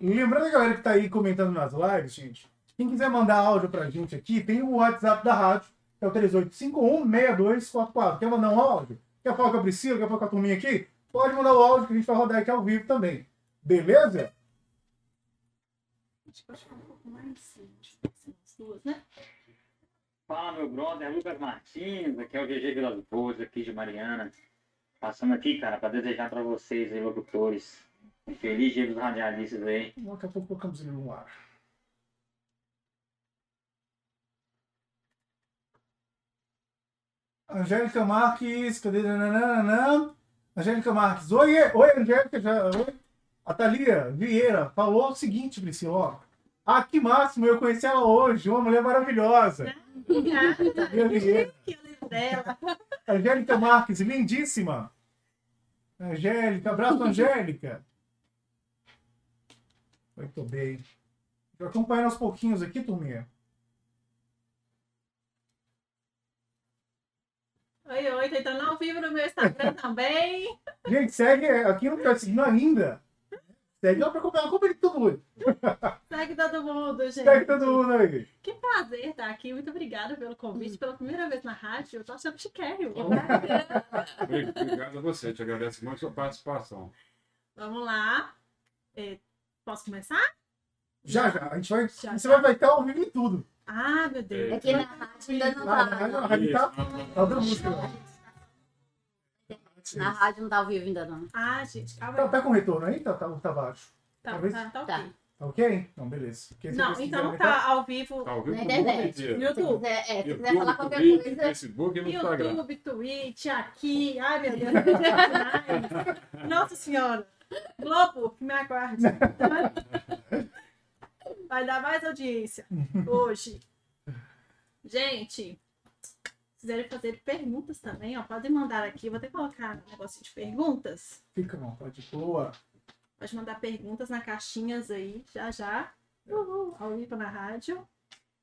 lembrando a galera que tá aí comentando nas lives, gente, quem quiser mandar áudio pra gente aqui, tem o WhatsApp da rádio, que é o 38516244. Quer mandar um áudio? Quer falar com a Priscila? Quer falar com a turminha aqui? Pode mandar o áudio que a gente vai rodar aqui ao vivo também. Beleza? Acho que pode ficar um pouco mais. Eu duas, né? Fala, meu brother, Lucas Martins, aqui é o GG Vila do Pouso, aqui de Mariana. Passando aqui, cara, para desejar para vocês aí, locutores, feliz dia dos radialistas aí. Daqui a pouco colocamos ele no ar. Angélica Marques, cadê? Nananana. Angélica Marques, oi, oi, Angélica, já, oi. A Thalia Vieira falou o seguinte, Priscila, ó. Ah, que máximo, eu conheci ela hoje, uma mulher maravilhosa. Obrigada. Thalia Vieira. Dela. Angélica Marques, lindíssima. Angélica, abraço, Angélica. Muito bem. Vou acompanhando aos pouquinhos aqui, turminha. Oi, oi, tô entrando ao vivo no meu Instagram também. Gente, segue aqui não tá seguindo ainda. Segue lá pra acompanhar, acompanha todo mundo. Segue todo mundo, gente. Segue todo mundo aí. Que prazer estar aqui. Muito obrigada pelo convite. Pela primeira vez na rádio, eu tô achando chiquérrimo. Obrigado a você, te agradeço muito a sua participação. Vamos lá. É, posso começar? Já, já. A gente vai. Já, você já. vai estar ao vivo em tudo. Ah, meu Deus. É Aqui na rádio ainda não tá. na rádio, tá. Tá dando música. Na rádio não tá ao vivo ainda não. Ah, gente, calma Tá, aí. tá com retorno aí? Tá, tá, tá baixo. Tá, talvez- tá, tá Tá. ok. Tá ok? Não, beleza. Porque Não, então quiserem tá ao vivo Tá ao vivo Na internet. no YouTube. quiser, é, se quiser YouTube, falar qualquer Twitch, coisa, Facebook e no Instagram. YouTube, Twitch, aqui. Ai, meu Deus. Nossa Senhora. Globo, me aguarde. tá? Vai dar mais audiência hoje. Gente, se quiserem fazer perguntas também, ó, podem mandar aqui. Vou até colocar um negocinho de perguntas. Fica, não, pode boa. Pode mandar perguntas na caixinhas aí, já já. Uhul, ao vivo na rádio.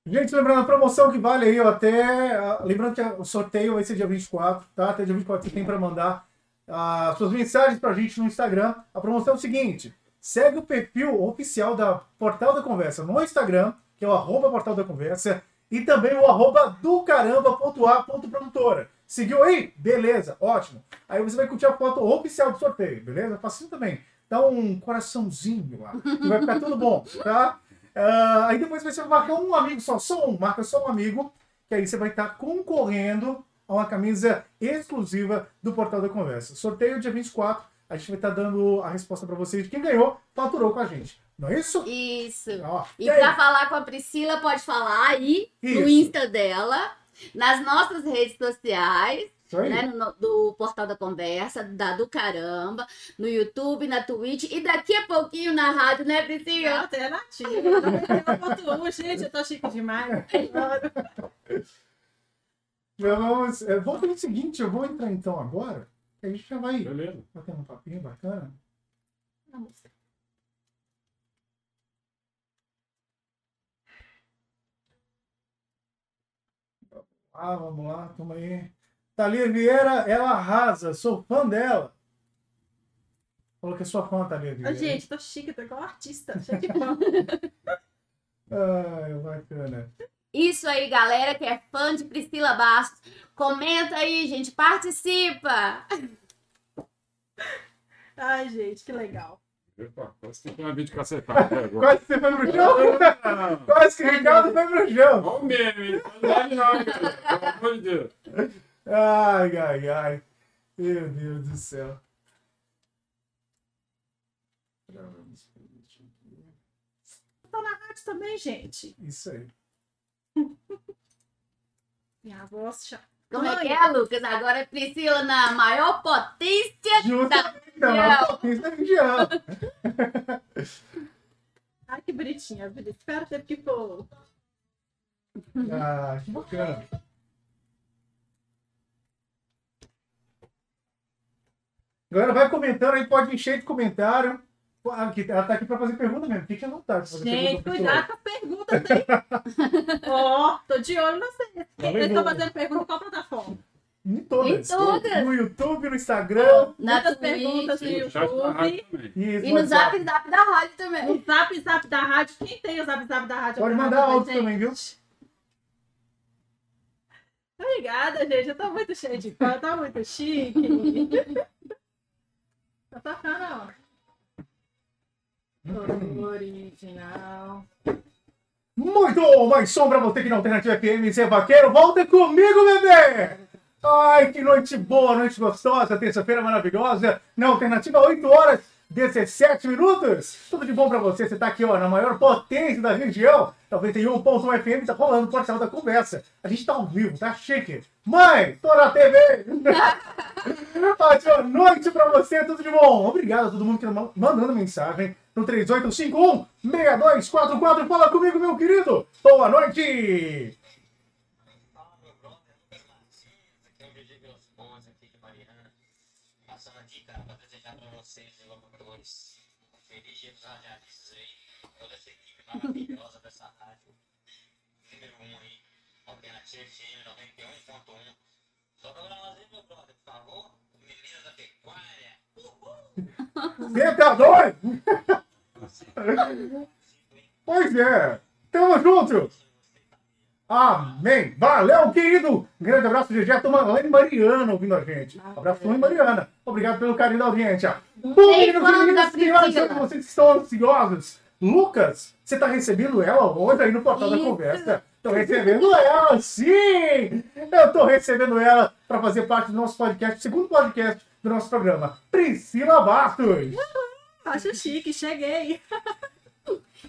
Gente, lembrando a promoção que vale aí, ó, até. ah, Lembrando que o sorteio vai ser dia 24, tá? Até dia 24 você tem para mandar ah, suas mensagens pra gente no Instagram. A promoção é o seguinte: segue o perfil oficial da Portal da Conversa no Instagram, que é o arroba Portal da Conversa, e também o arroba do caramba.a.produtora. Seguiu aí? Beleza, ótimo. Aí você vai curtir a foto oficial do sorteio, beleza? Facinho também. Dá um coraçãozinho lá, vai ficar tudo bom, tá? Ah, aí depois você vai marcar um amigo só, só um, marca só um amigo, que aí você vai estar concorrendo a uma camisa exclusiva do Portal da Conversa. Sorteio dia 24, a gente vai estar dando a resposta para vocês. Quem ganhou, faturou com a gente. Não é isso? isso. Ó, E aí? pra falar com a Priscila, pode falar aí no Isso. Insta dela, nas nossas redes sociais, né? no- do Portal da Conversa, da do Caramba, no YouTube, na Twitch e daqui a pouquinho na rádio, né, É Priscila? alternativa. 99.1, gente, eu tô chique demais. Vamos, é, vamos fazer o seguinte, eu vou entrar então agora, que a gente já vai Beleza. bater um papinho bacana. Vamos. Ah, vamos lá, toma aí. Thalia Vieira, ela arrasa, sou fã dela. Falou que é sua fã, Thalia Vieira. gente, tô chique, tô igual artista, cheio de fã. Ai, bacana. Isso aí, galera que é fã de Priscila Bastos. Comenta aí, gente, participa! Ai, gente, que legal. Epa, quase que foi uma vídeo cacetada agora. Quase que você foi pro chão? Quase que o Ricardo foi pro chão. Olha o meme? Não não. Pelo amor de Deus. Ai, ai, ai. Meu Deus do céu. Rádio também, gente. Isso aí. Minha voz já. Como é que é, Lucas? Agora é Priscila na maior potência Justamente da região. maior potência da região. Ai, que bonitinha, vida. Espero ter que for. Ah, que bacana. Agora vai comentando aí, pode encher de comentário. Ela tá aqui pra fazer pergunta mesmo. Fique à vontade. Gente, cuidado com as perguntas aí. Ó, tô de olho na você. Tá estão bom. fazendo pergunta em qual plataforma? Em todas. Em todas. No YouTube, no Instagram. Na Muitas Twitch. perguntas no YouTube. também. E, no zap zap da rádio também. No zap zap da rádio. Quem tem o zap zap da rádio? Pode mandar áudio também, viu? Obrigada, gente. Eu tô muito cheia de fã, tá muito chique. tá tocando, ó. Original. Muito mais som pra você que na Alternativa FM, Zé Vaqueiro. Volta comigo, bebê! Ai, que noite boa, noite gostosa, terça-feira maravilhosa. Na Alternativa, 8 horas, 17 minutos. Tudo de bom pra você. Você tá aqui, ó, na maior potência da região. 91.1 FM, tá rolando o portal da conversa. A gente tá ao vivo, tá chique. Mãe, tô na TV! Ótima noite pra você, tudo de bom. Obrigado a todo mundo que tá ma- mandando mensagem no 3851-6244. Fala comigo, meu querido. Boa noite. Fala, meu brother, Lucas Martins, aqui é o GG Vilas Boas, aqui de Mariana. Passando aqui, cara, pra desejar pra vocês, locutores, um feliz dia dos radialistas aí, toda essa equipe maravilhosa dessa rádio, número 1 aí, Alternativa FM 91.1. Só pra nós aí, meu brother, por favor, Meninas da Pecuária. Você tá doido? Pois é. Tamo junto. Amém. Valeu, querido. Um grande abraço, GG. Toma lá em Mariana ouvindo a gente. Abraço lá em Mariana. Obrigado pelo carinho da audiência. Bom, meninos e meninas, e senhores, vocês que estão ansiosos. Lucas, você tá recebendo ela hoje aí no portal da Isso. conversa. Tô recebendo ela, sim! Eu tô recebendo ela para fazer parte do nosso podcast, segundo podcast do nosso programa. Priscila Bastos. Acho chique, cheguei.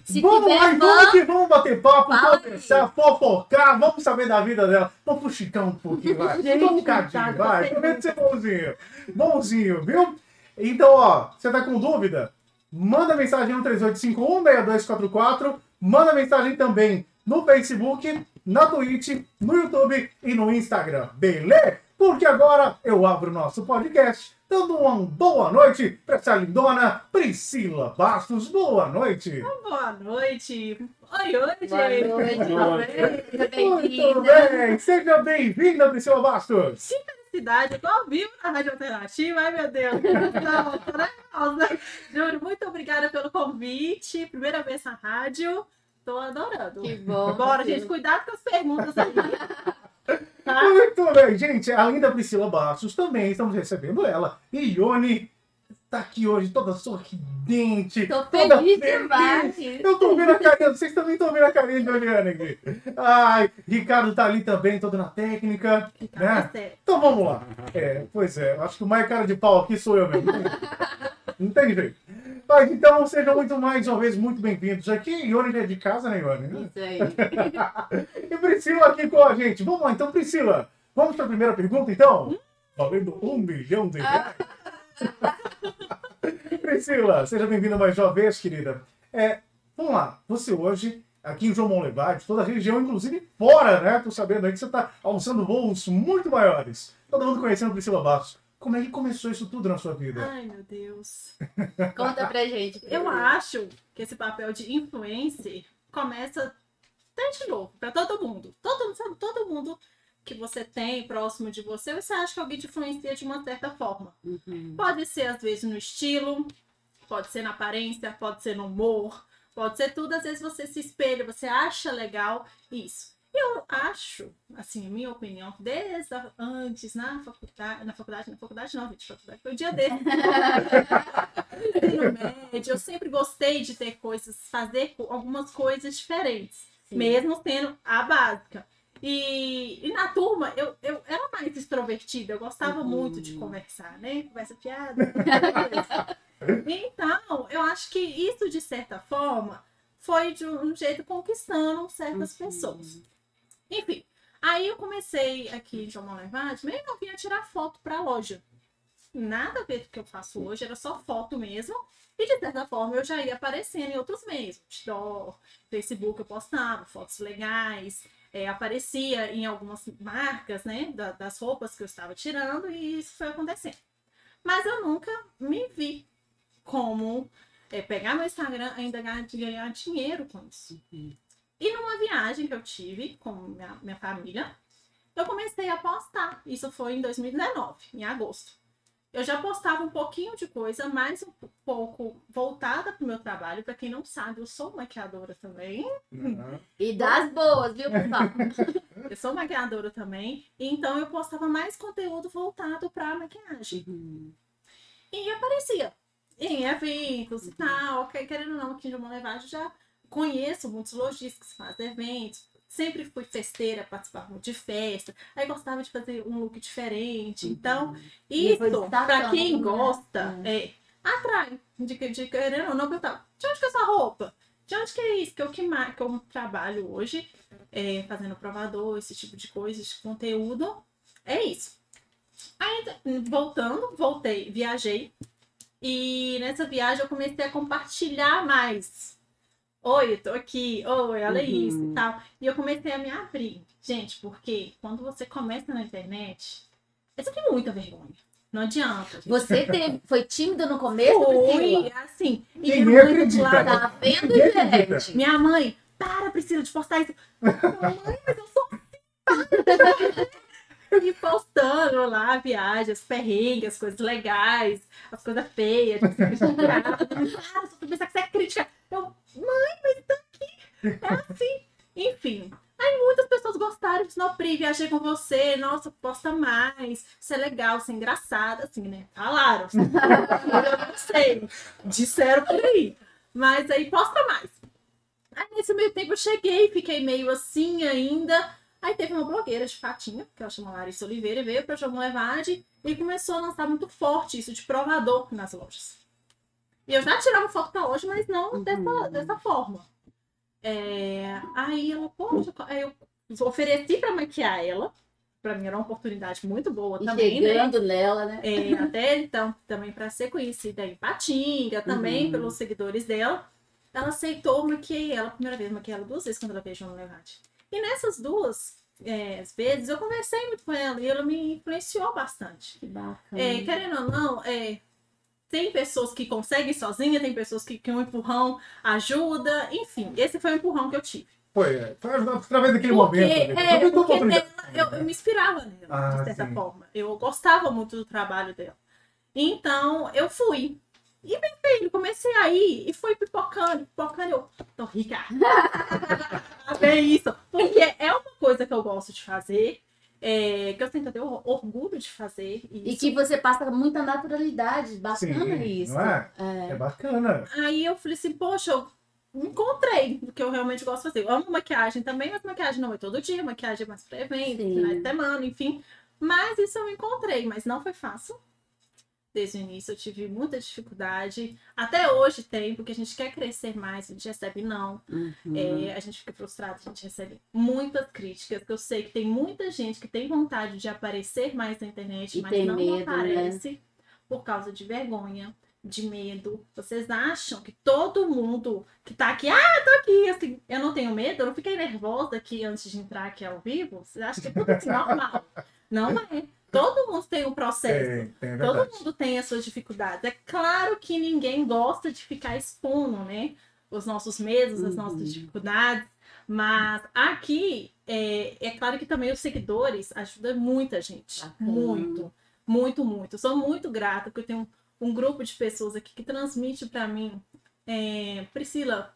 Se vamos lá, tiver fã, que vamos bater papo, conversar, fofocar, vamos saber da vida dela. Vamos fuxicar um pouquinho, vai. Gente, um bocadinho, coitado, vai. tá Prometo ser bonzinho. Bonzinho, viu? Então, ó, você tá com dúvida? Manda mensagem no 3851-6244. Manda mensagem também no Facebook, na Twitch, no YouTube e no Instagram. Beleza? Porque agora eu abro o nosso podcast dando uma boa noite para essa lindona Priscila Bastos. Boa noite. Boa noite. Oi, oi, Boa gente. noite. Tudo bem? Seja Muito bem, seja bem-vinda, Priscila Bastos. Cidade, eu tô ao vivo na Rádio Alternativa. Ai, meu Deus. Não. Juro, muito obrigada pelo convite. Primeira vez na rádio. Tô adorando. Que bom. Bora, gente, cuidado com as perguntas aí. Tá? Muito bem, gente. Além da Priscila Bastos, também estamos recebendo ela. E Ione tá aqui hoje toda sorridente. Tô toda feliz demais. Eu tô vendo a carinha, vocês também estão vendo a carinha de Oliane aqui. Ai, Ricardo tá ali também, todo na técnica. Tá Né? certo. Então vamos lá. É, pois é, acho que o mais cara de pau aqui sou eu mesmo. Não tem- Não tem jeito. Mas então sejam muito mais uma vez muito bem-vindos aqui. Ione é de casa, né, Ione? Isso aí. E Priscila aqui com a gente. Vamos lá, então, Priscila. Vamos para a primeira pergunta, então? Valendo um milhão de reais. Priscila, seja bem-vinda mais uma vez, querida. É, vamos lá, você hoje, aqui em João Monlevade, toda a região, inclusive fora, né? Tô sabendo aí que você está alçando voos muito maiores. Todo mundo conhecendo Priscila Bastos. Como é que começou isso tudo na sua vida? Ai, meu Deus. Conta pra gente. Eu acho que esse papel de influencer começa desde novo, pra todo mundo. Todo mundo, sabe, todo mundo que você tem próximo de você, você acha que alguém te influencia de uma certa forma. Uhum. Pode ser, às vezes, no estilo, pode ser na aparência, pode ser no humor, pode ser tudo. Às vezes você se espelha, você acha legal isso. Eu acho, assim, minha opinião, desde antes, na faculdade, na faculdade, na faculdade não, gente, faculdade foi o dia desse. Ensino médio, eu sempre gostei de ter coisas, fazer algumas coisas diferentes, Sim. mesmo sendo a básica. E, e na turma, eu, eu era mais extrovertida, eu gostava Uhum. muito de conversar, né? Conversa piada. então, eu acho que isso, de certa forma, foi de um jeito conquistando certas Uhum. pessoas. Enfim, aí eu comecei aqui em João Monlevade, meio novinha a tirar foto pra loja. Nada a ver com o que eu faço hoje, era só foto mesmo. E de certa forma eu já ia aparecendo em outros meios. Outdoor, Facebook eu postava fotos legais, é, aparecia em algumas marcas, né, da- das roupas que eu estava tirando e isso foi acontecendo. Mas eu nunca me vi como é, pegar meu Instagram ainda ganhar, ganhar dinheiro com isso. Uhum. E numa viagem que eu tive com minha, minha família, eu comecei a postar. Isso foi em 2019, em agosto. Eu já postava um pouquinho de coisa, mais um pouco voltada para o meu trabalho. Para quem não sabe, eu sou maquiadora também. Uhum. E das boas, viu, pessoal? Eu sou maquiadora também. Então eu postava mais conteúdo voltado para maquiagem. Uhum. E aparecia em eventos e tal. Querendo ou não, aqui em João Levade já conheço muitos lojistas que fazem eventos. Sempre fui festeira, participava muito de festa. Aí gostava de fazer um look diferente. Então, isso, destacando, pra quem né? gosta, é, atrai. De, de querendo ou não, perguntar, de onde que é essa roupa? De onde que é isso? Que eu, que, que eu trabalho hoje, é, fazendo provador, esse tipo de coisa, esse conteúdo. É isso. Aí, voltando, voltei, viajei. E nessa viagem eu comecei a compartilhar mais. Oi, eu tô aqui. Oi, olha Uhum. isso e tal. E eu comecei a me abrir. Gente, porque quando você começa na internet, você tem muita vergonha. Não adianta. gente. Você teve, foi tímida no começo, Priscila? Fui, assim. E minha mãe acredita. lado, Tá vendo, Ninguém acredita. gente? minha mãe, para, Priscila, de postar isso. Mãe, mas eu sou assim. E postando lá viagens, perrengues, as coisas legais, as coisas feias. Para, só tu pensar que você é crítica. Eu, mãe, mas tá aqui. É assim. Enfim. Aí muitas pessoas gostaram, disseram, Pri, viajei com você, nossa, posta mais, isso é legal, isso é engraçado, assim, né? Falaram. Eu não sei. Disseram por aí. Mas aí posta mais. Aí nesse meio tempo eu cheguei, fiquei meio assim ainda. Aí teve uma blogueira de Fatinha, que ela chama Larissa Oliveira, veio pra João Levade e começou a lançar muito forte isso de provador nas lojas. E eu já tirava foto pra loja, mas não dessa, dessa forma. É, Aí ela, poxa, aí eu ofereci pra maquiar ela. Pra mim era uma oportunidade muito boa E também, né? chegando nela, né? É, até então, também para ser conhecida em Patinga, também Uhum. pelos seguidores dela. Ela aceitou, maquiei ela a primeira vez, maquiei ela duas vezes quando ela veio no Levante. E nessas duas é, vezes eu conversei muito com ela e ela me influenciou bastante. Que bacana. É, querendo ou não, é, tem pessoas que conseguem sozinha, tem pessoas que, que um empurrão ajuda, enfim, esse foi o empurrão que eu tive. Foi, é, foi através daquele Porque, momento. né? é, porque oportunidade. eu, eu me inspirava nela, Ah, de certa sim. forma. Eu gostava muito do trabalho dela. Então, eu fui. E bem feio, comecei a ir e fui pipocando, pipocando. Eu tô rica. é isso. Porque é uma coisa que eu gosto de fazer, é, que eu tenho até orgulho de fazer. E Isso. que você passa muita naturalidade. Bacana Sim, isso. não é? É. É bacana. Aí eu falei assim, poxa, eu encontrei do que eu realmente gosto de fazer. Eu amo maquiagem também, mas maquiagem não é todo dia, maquiagem é mais pra evento, Sim. finais de semana, enfim. Mas isso eu encontrei, mas não foi fácil. Desde o início eu tive muita dificuldade. Até hoje tem, porque a gente quer crescer mais, a gente recebe não. Uhum. É, a gente fica frustrado, a gente recebe muitas críticas, que eu sei que tem muita gente que tem vontade de aparecer mais na internet, E mas não medo, né? aparece por causa de vergonha, de medo. Vocês acham que todo mundo que tá aqui, ah, tô aqui, assim, eu não tenho medo, eu não fiquei nervosa aqui antes de entrar aqui ao vivo? Vocês acham que é tudo assim, normal? Não é. Todo mundo tem um processo. Tem, tem, é Todo mundo tem as suas dificuldades. É claro que ninguém gosta de ficar expondo, né? Os nossos medos, as Uhum. nossas dificuldades. Mas aqui, é, é claro que também os seguidores ajudam muita gente. Bacana. Muito, muito, muito. Eu sou muito grata porque eu tenho um, um grupo de pessoas aqui que transmite para mim. é, Priscila,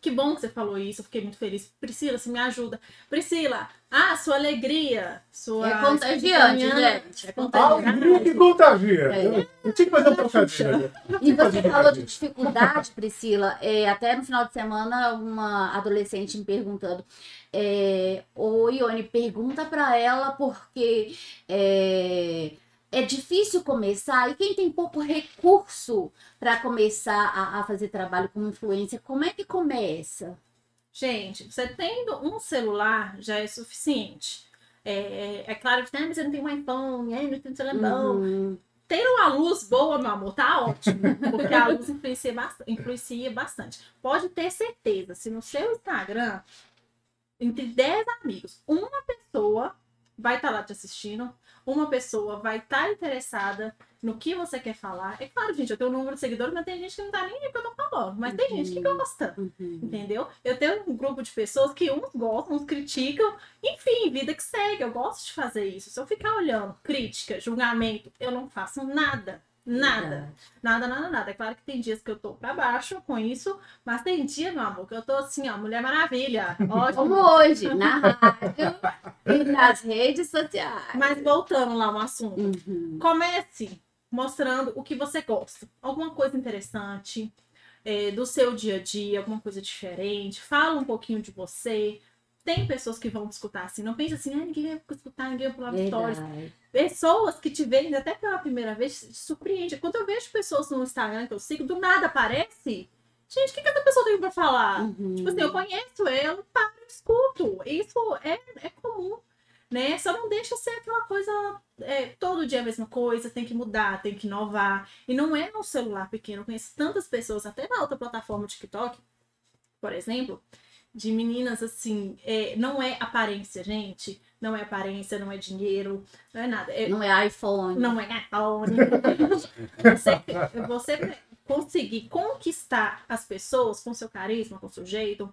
que bom que você falou isso, eu fiquei muito feliz. Priscila, você me ajuda. Priscila, ah, sua alegria, sua. É contagiante, espontânea- gente. É contagiante. alegria que contagia. É. Eu, eu tinha que fazer um trocadilho. E você falou de dificuldade, Priscila. É, até no final de semana, uma adolescente me perguntando: é, Ô Ione, pergunta pra ela porque é, é difícil começar. E quem tem pouco recurso para começar a, a fazer trabalho como influência, como é que começa? Gente, você tendo um celular já é suficiente. É, é, claro que ah, mas você não tem um iPhone, ah, não tem um celular. Uhum. Ter uma luz boa, meu amor, tá ótimo. Porque a luz influencia, bast- influencia bastante. Pode ter certeza, se no seu Instagram, entre 10 amigos, uma pessoa vai estar lá te assistindo, uma pessoa vai estar interessada no que você quer falar. É claro, gente, eu tenho um número de seguidores, mas tem gente que não tá nem aí que eu tô falando. Mas tem gente que gosta. Uhum. Entendeu? Eu tenho um grupo de pessoas que uns gostam, uns criticam. Enfim, vida que segue. Eu gosto de fazer isso. Se eu ficar olhando crítica, julgamento, eu não faço nada. Nada. Verdade. Nada, nada, nada. É claro que tem dias que eu tô pra baixo com isso, mas tem dia, meu amor, que eu tô assim, ó, Mulher Maravilha. Ótimo. Como hoje, na rádio e nas redes sociais. Mas voltando lá no assunto. Uhum. Comece mostrando o que você gosta. Alguma coisa interessante é, do seu dia a dia, alguma coisa diferente. Fala um pouquinho de você. Tem pessoas que vão te escutar assim. Não pense assim, ah, ninguém vai escutar, ninguém vai pular stories. Verdade. Pessoas que te veem até pela primeira vez te surpreende. Quando eu vejo pessoas no Instagram que eu sigo, do nada aparece. Gente, o que, que essa pessoa tem pra falar? Uhum. Tipo assim, eu conheço ela, paro, escuto. Isso é, é comum, né? Só não deixa ser aquela coisa, é, todo dia a mesma coisa, tem que mudar, tem que inovar. E não é no celular pequeno. Eu conheço tantas pessoas, até na outra plataforma TikTok, por exemplo, de meninas assim, é, não é aparência, gente. Não é aparência, não é dinheiro, não é nada. É, Não é iPhone. não é iPhone. você, você conseguir conquistar as pessoas com seu carisma, com seu jeito,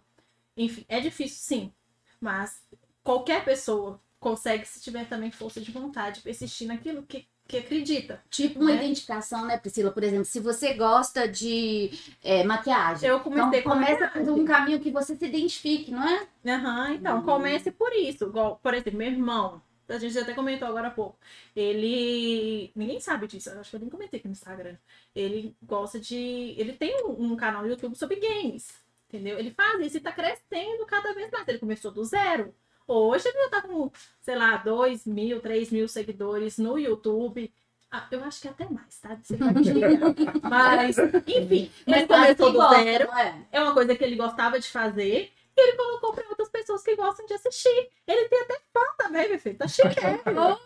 enfim, é difícil sim. Mas qualquer pessoa consegue se tiver também força de vontade, persistir naquilo que, que acredita. Tipo uma né? identificação, né, Priscila? Por exemplo, se você gosta de é, maquiagem. Eu comecei então, com começa por um caminho que você se identifique, não é? Aham, então, Uhum. comece por isso. Por exemplo, meu irmão, a gente até comentou agora há pouco. Ele. Ninguém sabe disso, acho que eu nem comentei aqui no Instagram. Ele gosta de. Ele tem um, um canal no YouTube sobre games. Entendeu? Ele faz isso e tá crescendo cada vez mais. Ele começou do zero. Hoje ele já tá com, sei lá, 2 mil, 3 mil seguidores no YouTube. Ah, eu acho que até mais, tá? Você. Mas, enfim, ele Mas faz começou quem do gosta, zero é? é uma coisa que ele gostava de fazer e ele colocou para outras pessoas que gostam de assistir. Ele tem até fã também, meu filho. Tá chiquérrimo.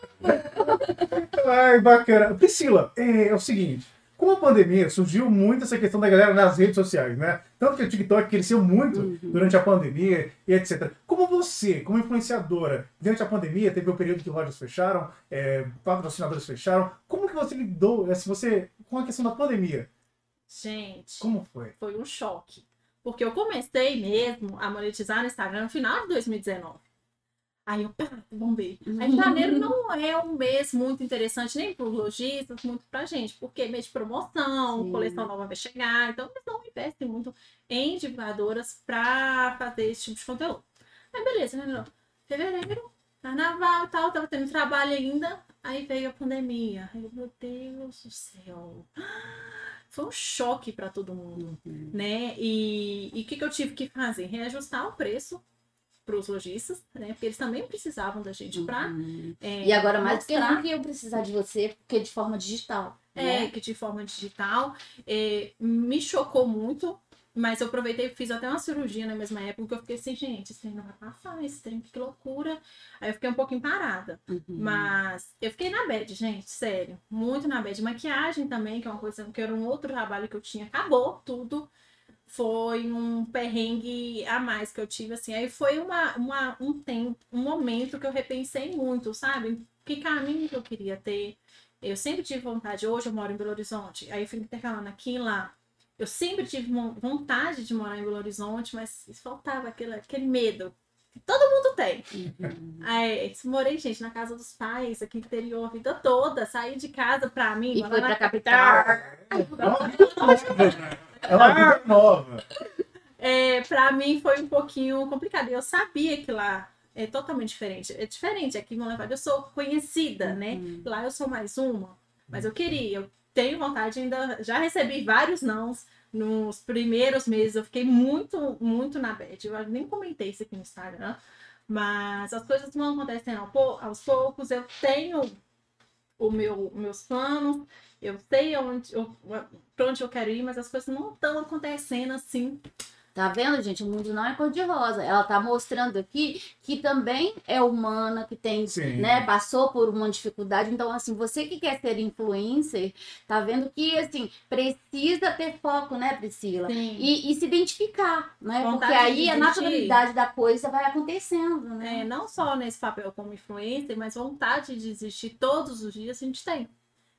Ai, bacana. Priscila, é, é o seguinte. Com a pandemia, surgiu muito essa questão da galera nas redes sociais, né? Tanto que o TikTok cresceu muito Uhum. durante a pandemia e etc. Como você, como influenciadora, durante a pandemia, teve o período que lojas fecharam, é, patrocinadores fecharam. Como que você lidou, se você, com a questão da pandemia? Gente, Como foi? foi um choque. Porque eu comecei mesmo a monetizar no Instagram no final de 2019. Aí eu, pá, bombei. Aí janeiro não é um mês muito interessante nem para os lojistas, muito pra gente, porque é mês de promoção, Sim. coleção nova vai chegar, então eles não investem muito em divulgadoras para fazer esse tipo de conteúdo. Aí beleza, né? Fevereiro, carnaval e tal, tava tendo trabalho ainda, aí veio a pandemia. Aí, eu, meu Deus do céu. Foi um choque para todo mundo né? E e o que, que eu tive que fazer? Reajustar o preço para os lojistas, né? Porque eles também precisavam da gente para. Uhum. E agora mais do que nunca eu precisar de você, porque de forma digital. É, né? que de forma digital. é, me chocou muito, mas eu aproveitei e fiz até uma cirurgia na mesma época, que eu fiquei assim, gente, esse trem não vai passar, esse trem, que loucura. Aí eu fiquei um pouquinho parada. Uhum. Mas eu fiquei na bad, gente, sério. Muito na bad. Maquiagem também, que é uma coisa que era um outro trabalho que eu tinha. Acabou tudo. Foi um perrengue a mais que eu tive, assim. Aí foi uma, uma, um tempo, um momento que eu repensei muito, sabe? Que caminho que eu queria ter. Eu sempre tive vontade. Hoje eu moro em Belo Horizonte. Aí eu fui intercalando aqui e lá. Eu sempre tive vontade de morar em Belo Horizonte, mas faltava aquele, aquele medo. Que todo mundo tem. Uhum. Aí, morei, gente, na casa dos pais, aqui no interior, a vida toda. Saí de casa pra mim, E morar foi na pra capital. É uma vida nova. É. É, pra mim foi um pouquinho complicado. Eu sabia que lá é totalmente diferente. É diferente. Aqui em Monlevade eu sou conhecida, né? Uhum. Lá eu sou mais uma. Mas eu queria, eu tenho vontade ainda. Já recebi vários nãos nos primeiros meses. Eu fiquei muito, muito na bad. Eu nem comentei isso aqui no Instagram. Mas as coisas vão acontecendo ao pou- aos poucos. Eu tenho o meu, meus planos. Eu sei onde eu, pra onde eu quero ir, mas as coisas não estão acontecendo assim. Tá vendo, gente? O mundo não é cor-de-rosa. Ela tá mostrando aqui que também é humana, que tem, Sim. né, passou por uma dificuldade. Então, assim, você que quer ser influencer, tá vendo que, assim, precisa ter foco, né, Priscila? Sim. E, e se identificar, né? Vontade Porque aí a naturalidade da coisa vai acontecendo, É, né? não só nesse papel como influencer, mas vontade de existir todos os dias a gente tem.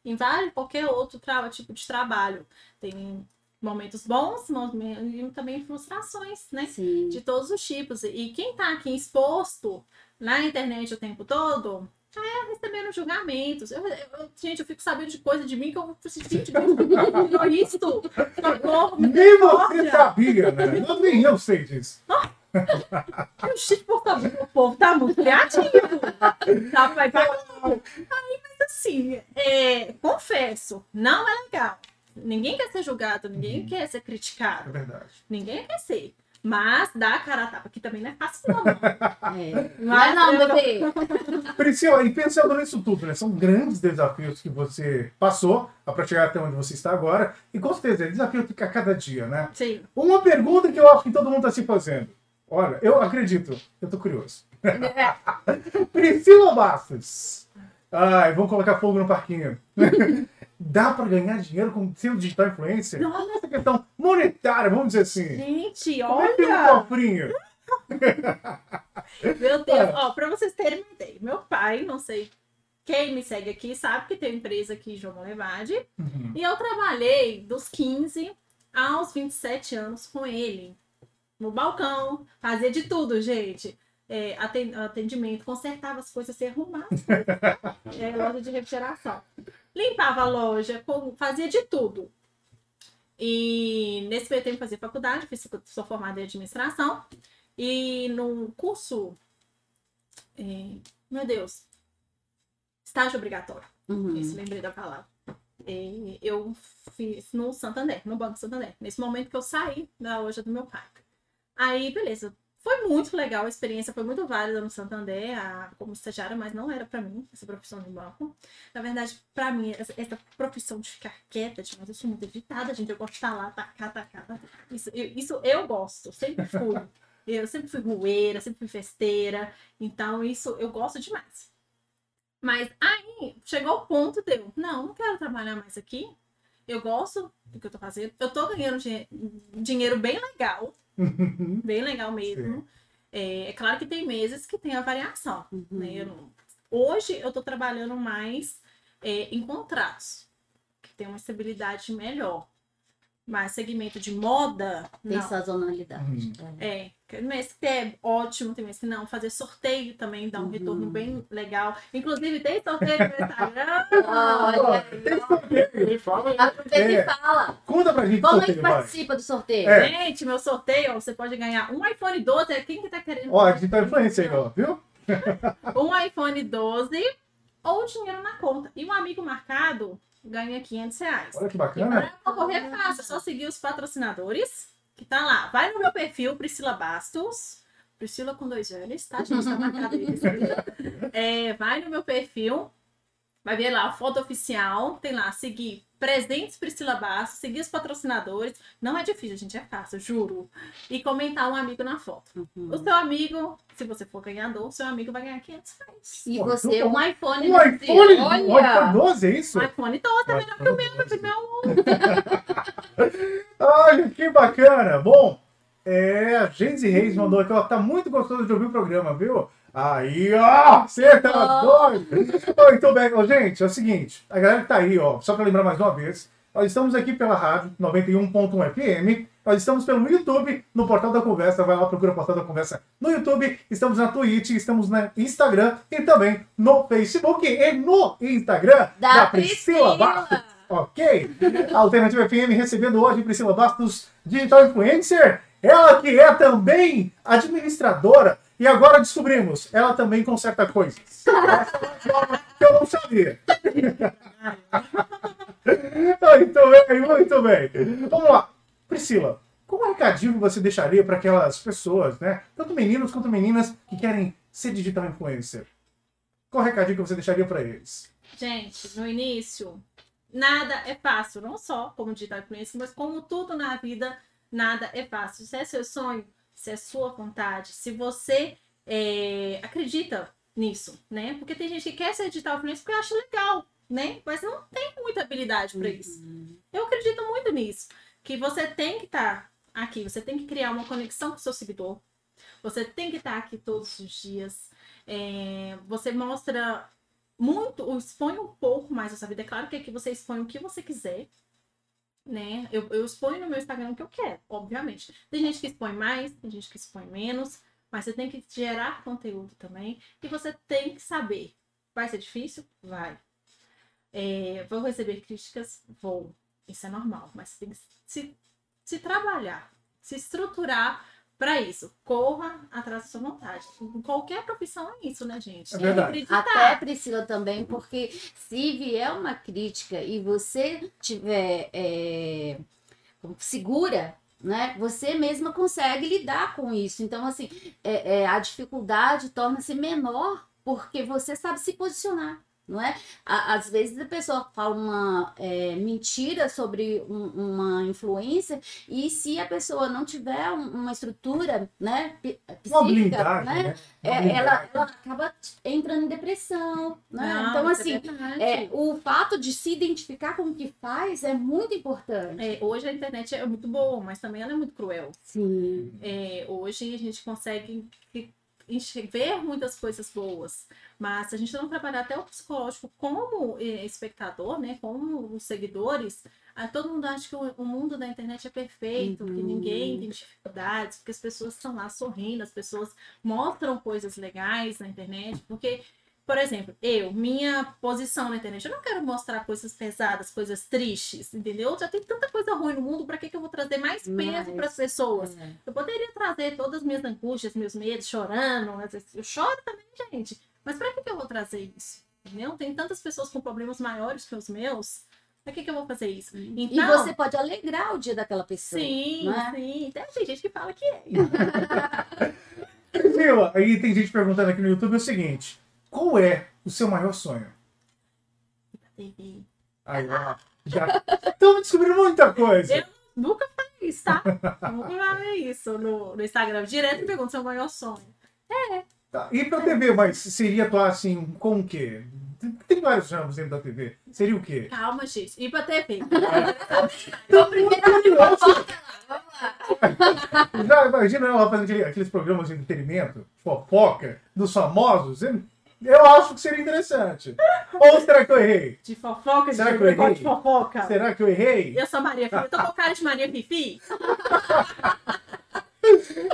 Em vários, qualquer outro tra- tipo de trabalho. Tem momentos bons momentos- e também frustrações, né? Sim. de todos os tipos. E quem tá aqui exposto na internet o tempo todo, já é recebendo julgamentos. Eu- eu- gente, eu fico sabendo de coisa de mim que eu assim, gente, virou isso? Socorro, me Nem você sabia, né? Não, nem eu sei disso. Por favor, o povo tá muito criativo. Tá, vai, vai. Aí, mas assim, é, confesso, não é legal. Ninguém quer ser julgado, ninguém Uhum. quer ser É criticado, verdade. ninguém quer ser. Mas dá a cara a tapa, que também não é fácil, não. É. Não Mas é não, eu- bebê. Priscila, e pensando nisso tudo, né? São grandes desafios que você passou para chegar até onde você está agora. E com certeza, é desafio a cada dia, né? Sim. Uma pergunta que eu acho que todo mundo está se fazendo. Olha, eu acredito, eu tô curioso. Priscila Bastos. Ai, vamos colocar fogo no parquinho. Dá para ganhar dinheiro com sendo digital influencer? Nossa. Essa questão monetária, vamos dizer assim. Gente, Como é que tem um olha! cofrinho? Meu Deus, É. ó, pra vocês terem uma ideia, meu pai, não sei quem me segue aqui, sabe que tem empresa aqui em João Levade. Uhum. E eu trabalhei dos 15 aos 27 anos com ele. No balcão, fazia de tudo, gente. É, aten- atendimento, consertava as coisas, se arrumava. coisas. É, loja de refrigeração. Limpava a loja, fazia de tudo. E nesse meio tempo fazia faculdade, fiz- sou formada em administração. E no curso, é, meu Deus, estágio obrigatório. Uhum. Isso, lembrei da palavra. E eu fiz no Santander, no Banco Santander. Nesse momento que eu saí da loja do meu pai. Aí, beleza. Foi muito legal, a experiência foi muito válida no Santander, a- como estagiária, mas não era pra mim, essa profissão de banco. Na verdade, pra mim, essa, essa profissão de ficar quieta, demais, eu sou muito agitada, gente. Eu gosto de estar lá, tacar, tacar. Isso, eu, isso eu gosto, sempre fui. Eu sempre fui rueira, sempre fui festeira. Então, isso eu gosto demais. Mas aí chegou o ponto de eu, não, não quero trabalhar mais aqui. Eu gosto do que eu tô fazendo. Eu tô ganhando dinhe- dinheiro bem legal, bem legal mesmo. É, é claro que tem meses que tem a variação. Uhum. né? Eu não- Hoje eu tô trabalhando mais é, em contratos, que tem uma estabilidade melhor. Mas segmento de moda, Tem não. sazonalidade. Uhum. É, tem mês que é ótimo, tem mês que não. Fazer sorteio também dá um Uhum. retorno bem legal. Inclusive, tem sorteio no Instagram. Olha, Ele fala aí. aproveita É. e fala. Conta pra gente Como é que sorteio, vai. participa do sorteio? É. Gente, meu sorteio, você pode ganhar um iPhone 12. Quem que tá querendo? Ó, digital influencer aí, ó, viu? Um iPhone 12 ou dinheiro na conta. E um amigo marcado ganha 500 reais. Olha que E bacana. para concorrer é fácil, é só seguir os patrocinadores, que tá lá. Vai no meu perfil, Priscila Bastos. Priscila com dois L's, tá, gente? Tá marcado. Priscila. É, vai no meu perfil, vai ver lá a foto oficial, tem lá, seguir presentes Priscila Bastos, seguir os patrocinadores. Não é difícil, gente, é fácil, juro. E comentar um amigo na foto. Uhum. O seu amigo, se você for ganhador, o seu amigo vai ganhar 500 reais. E Pô, você, bom. um iPhone. Um no iPhone, seu. um iPhone Olha! 12, é isso? Um iPhone 12 também não Olha, meu, foi meu Olha, que bacana. Bom, é, a Genzi Reis mandou aqui, ó, tá muito gostoso de ouvir o programa, viu? Aí, ó, você tá doido. Ó, então, bem, ó, gente, é o seguinte, a galera que tá aí, ó, só pra lembrar mais uma vez, nós estamos aqui pela rádio 91.1 FM, nós estamos pelo YouTube, no Portal da Conversa, vai lá, procura o Portal da Conversa no YouTube, estamos na Twitch, estamos no Instagram e também no Facebook e no Instagram Da Priscila Priscila. Bastos. Ok? Alternativa FM recebendo hoje Priscila Bastos, digital influencer. Ela que é também administradora. E agora descobrimos, ela também conserta coisas. É que eu não sabia. muito bem, muito bem. Vamos lá. Priscila, qual recadinho você deixaria para aquelas pessoas, né? Tanto meninos quanto meninas que querem ser digital influencer? Qual recadinho que você deixaria para eles? Gente, no início, nada é fácil, não só como digital influencer, mas como tudo na vida, nada é fácil. Se é seu sonho, se é sua vontade, se você é, acredita nisso, né? Porque tem gente que quer ser digital influencer porque acha legal, né? Mas não tem muita habilidade para isso. Eu acredito muito nisso. Que você tem que estar aqui, você tem que criar uma conexão com o seu seguidor. Você tem que estar aqui todos os dias. É, você mostra muito, expõe um pouco mais a sua vida. É claro que aqui você expõe o que você quiser, né? Eu, eu exponho no meu Instagram o que eu quero, obviamente. Tem gente que expõe mais, tem gente que expõe menos, mas você tem que gerar conteúdo também. E você tem que saber. Vai ser difícil? Vai. É, vou receber críticas? Vou. Isso é normal, mas tem que se, se trabalhar, se estruturar para isso. Corra atrás da sua vontade. Em qualquer profissão é isso, né, gente? É que verdade. Até Priscila também, porque se vier uma crítica e você tiver é, segura, né? Você mesma consegue lidar com isso. Então, assim, é, é, a dificuldade torna-se menor porque você sabe se posicionar. Não é? Às vezes a pessoa fala uma é, mentira sobre um- uma influência e se a pessoa não tiver um- uma estrutura, né, psíquica, né, né? é, ela, ela acaba entrando em depressão, né? Não, então, é assim, é, o fato de se identificar com o que faz é muito importante. É, hoje a internet é muito boa, mas também ela é muito cruel. Sim. É, hoje a gente consegue ver muitas coisas boas, mas se a gente não trabalhar até o psicológico como eh, espectador, né, como os seguidores, todo mundo acha que o, mundo da internet é perfeito, que Uhum. ninguém tem dificuldades, porque as pessoas estão lá sorrindo, as pessoas mostram coisas legais na internet, porque por exemplo, eu, minha posição na internet, eu não quero mostrar coisas pesadas, coisas tristes, entendeu? Já tem tanta coisa ruim no mundo, pra que, que eu vou trazer mais peso para as pessoas? É. Eu poderia trazer todas as minhas angústias, meus medos, chorando. Eu choro também, gente. Mas pra que, que eu vou trazer isso? Entendeu? Tem tantas pessoas com problemas maiores que os meus. Pra que, que eu vou fazer isso? E Então, você pode alegrar o dia daquela pessoa. sim, é? sim. Até tem gente que fala que é. Priscila, aí tem gente perguntando aqui no YouTube o seguinte: qual é o seu maior sonho? TV. Aí, ó, já estamos descobrindo muita coisa. Eu- Nunca falei isso, tá? Nunca falei isso no, no Instagram. Direto me pergunta seu maior sonho. Tá, E pra TV, mas seria atuar assim com o quê? Tem- vários ramos dentro da TV. Seria o quê? Calma, gente. Ir pra TV. Então, primeiro, Já imagina ela fazendo aquele- aqueles programas de entretenimento, fofoca, dos famosos? Eu acho que seria interessante. Ou será que eu errei? De fofoca, de Será que eu errei? de fofoca. Será que eu errei? Eu sou Maria Fifi. Eu tô com cara de Maria Fifi?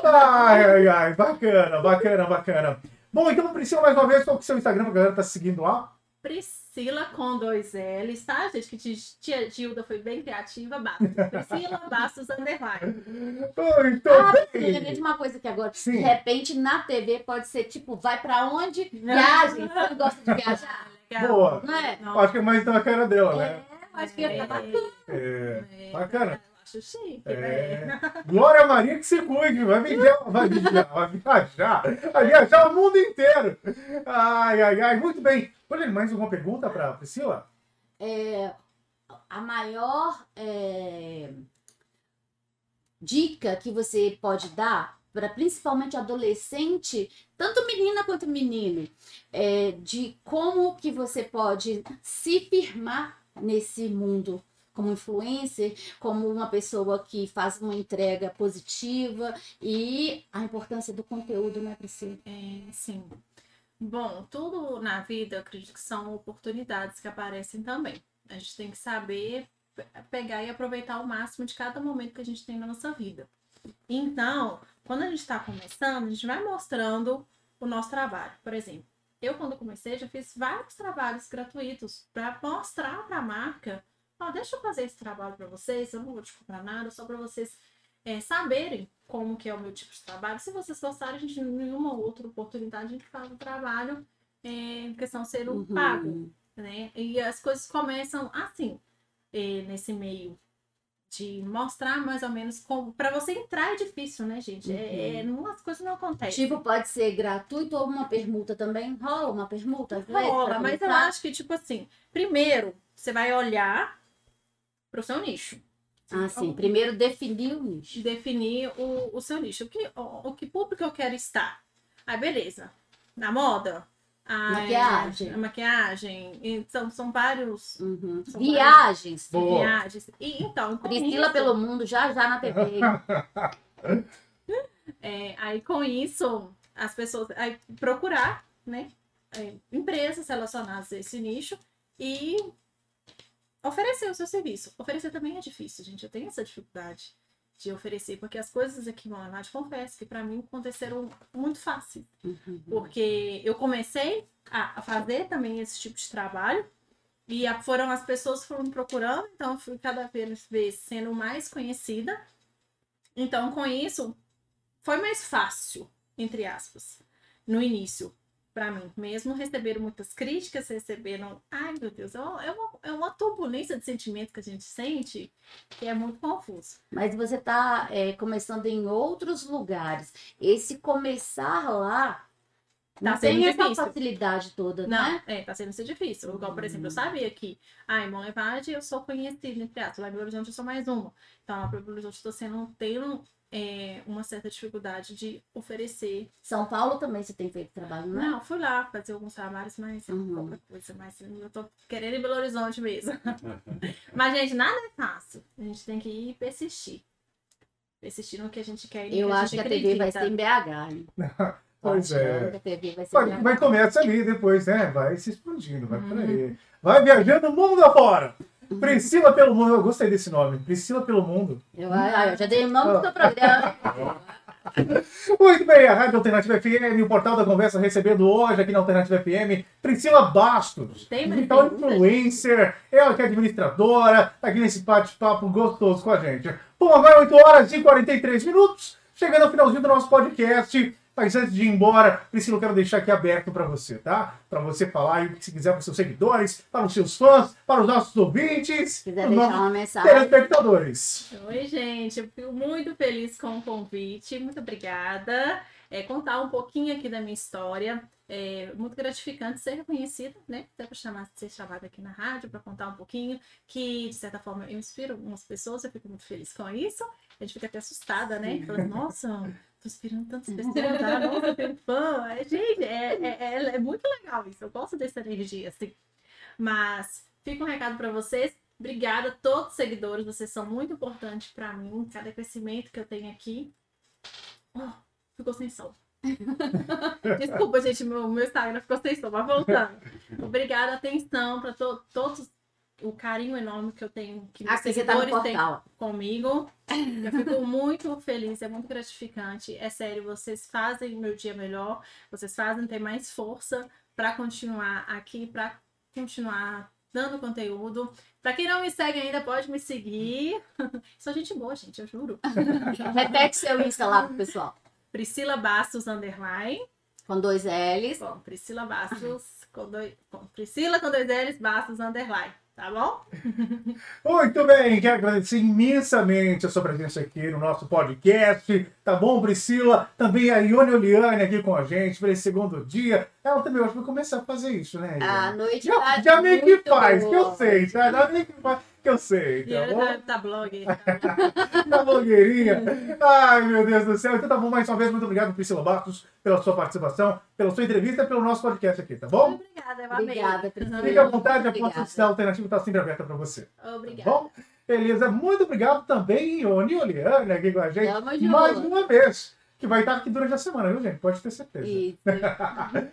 Ai, ai, ai, bacana, bacana, bacana. Bom, então, Priscila, mais uma vez, qual que é o seu Instagram pra galera tá seguindo lá? Priscila com dois L's, tá, gente? Que tia Gilda foi bem criativa. Bastos. Priscila Bastos Underline. Muito Ah, eu lembrei bem. de uma coisa que agora, Sim. de repente, na TV pode ser tipo, vai pra onde? Viagem. Você gosta de viajar? Legal. Boa. Não é? Não, Acho que é mais na cara dela, né? É, acho que ia tá bacana. É. é, Bacana. Acho chique, É. né? Glória Maria que se cuide, vai viajar, vai viajar, vai viajar, vai viajar o mundo inteiro. Ai, ai, ai, muito bem. Olha, mais alguma pergunta para Priscila? É, a maior é, dica que você pode dar para principalmente adolescente, tanto menina quanto menino, é, de como que você pode se firmar nesse mundo como influencer, como uma pessoa que faz uma entrega positiva e a importância do conteúdo, né, Priscila? É, sim. Bom, tudo na vida, acredito que são oportunidades que aparecem também. A gente tem que saber pe- pegar e aproveitar o máximo de cada momento que a gente tem na nossa vida. Então, quando a gente está começando, a gente vai mostrando o nosso trabalho. Por exemplo, eu quando comecei já fiz vários trabalhos gratuitos para mostrar para a marca, ó, deixa eu fazer esse trabalho para vocês, eu não vou te cobrar nada, só para vocês é, saberem como que é o meu tipo de trabalho. Se vocês gostarem, a gente, em uma outra oportunidade, a gente faz o trabalho é, em questão de ser um Uhum. pago, né? E as coisas começam assim, é, nesse meio de mostrar mais ou menos como... Pra você entrar é difícil, né, gente? É, é, não- as coisas não acontecem. Tipo, pode ser gratuito ou uma permuta também? Rola uma permuta? vezes, Rola, pra mas eu começar? acho que, tipo assim, primeiro, você vai olhar pro seu nicho. Ah, sim. Primeiro definir o nicho. definir o, o seu nicho. O que, o, o que público eu quero estar? Aí, beleza. Na moda? Ah, Maquiagem. é, a maquiagem. Então, são vários Uhum. São Viagens. Boa. viagens. E, então, Priscila isso, pelo mundo, já já na TV. é, aí com isso, as pessoas... Aí, procurar, né? é, empresas relacionadas a esse nicho e oferecer o seu serviço. Oferecer também é difícil, gente. Eu tenho essa dificuldade de oferecer, porque as coisas aqui no Leonardo, confesso que para mim aconteceram muito fácil. Uhum. Porque eu comecei a fazer também esse tipo de trabalho e foram as pessoas foram me procurando, então eu fui cada vez sendo mais conhecida. Então, com isso, foi mais fácil, entre aspas, no início, para mim. Mesmo receberam muitas críticas, receberam. Ai, meu Deus, é uma, é uma, é uma turbulência de sentimentos que a gente sente que é muito confuso. Mas você está começando em outros lugares. Esse começar lá Tá não sendo tem essa difícil. facilidade toda, Não, né? é, tá sendo difícil. Igual, por exemplo, eu sabia que, ah, em Monlevade eu sou conhecida, entre aspas, lá em Belo Horizonte eu sou mais uma. Então, lá para Belo Horizonte eu tô sendo, tendo é, uma certa dificuldade de oferecer. São Paulo também você tem feito trabalho, né? Não, fui lá fazer alguns trabalhos, mas é Uhum. coisa. Mas eu tô querendo em Belo Horizonte mesmo. mas, gente, nada é fácil. A gente tem que ir e persistir. Persistir no que a gente quer e no Eu que a acho que gente a TV vai ser em BH, hein? Pois é. TV vai Vai, começa ali, depois, né? Vai se expandindo, vai por Uhum. aí. Vai viajando o mundo afora. Priscila pelo mundo. Eu gostei desse nome. Priscila pelo mundo. Eu, ah, eu já dei o nome do seu programa. Muito bem, a Rádio Alternativa FM, o Portal da Conversa, recebendo hoje aqui na Alternativa FM, Priscila Bastos. Tem Digital influencer, ela que é administradora, tá aqui nesse bate-papo gostoso com a gente. Bom, agora 8 horas e 43 minutos, chegando ao finalzinho do nosso podcast. Mas antes de ir embora, Priscila, eu quero deixar aqui aberto para você, tá? Para você falar aí o que você quiser para os seus seguidores, para os seus fãs, para os nossos ouvintes, Se quiser deixar uma mensagem. telespectadores. Oi, gente. Eu fico muito feliz com o convite. Muito obrigada. É, contar um pouquinho aqui da minha história. É muito gratificante ser reconhecida, né? Até para chamar, ser chamada aqui na rádio para contar um pouquinho. Que, de certa forma, eu inspiro algumas pessoas. Eu fico muito feliz com isso. A gente fica até assustada, né? Fala, nossa, tô inspirando tantas pessoas. Ah, nossa, eu tenho fã. É, gente, é, é, é, é muito legal isso. Eu gosto dessa energia, assim. Mas fica um recado para vocês. Obrigada a todos os seguidores, vocês são muito importantes para mim. Cada crescimento que eu tenho aqui. Oh, ficou sem som. Desculpa, gente, meu, meu Instagram ficou sem som, mas voltando. Obrigada, atenção para to todos o carinho enorme que eu tenho, que meus Aqui você tá seguidores têm comigo. Eu fico muito feliz, é muito gratificante. É sério, vocês fazem meu dia melhor, vocês fazem ter mais força para continuar aqui, para continuar dando conteúdo. Para quem não me segue ainda, pode me seguir. Sou gente boa, gente, eu juro. Repete seu Insta lá pro pessoal. Priscila Bastos Underline. Com dois L's. Bom, Priscila Bastos com dois. Com Priscila com dois L's, Bastos Underline. Tá bom? Muito bem, quero agradecer imensamente a sua presença aqui no nosso podcast. Tá bom, Priscila? Também a Ione Oliane aqui com a gente para esse segundo dia. Ela também hoje vai começar a fazer isso, né? A Ione? noite já, tá já meio que faz, que eu sei, tá? Já meio que faz, que eu sei, E tá ele bom? tá, tá blog. Da blogueirinha. Ai, meu Deus do céu. Então tá bom, mais uma vez, muito obrigado, Priscila Bastos, pela sua participação, pela sua entrevista e pelo nosso podcast aqui, tá bom? Obrigada, eu amei. Obrigada, Priscila. Fique à vontade, a da alternativa está sempre aberta para você. Tá Obrigada. bom? Beleza, muito obrigado também, Ione e Oliane, aqui com a gente. Tamo mais uma vez. Que vai estar aqui durante a semana, viu, gente? Pode ter certeza. Isso.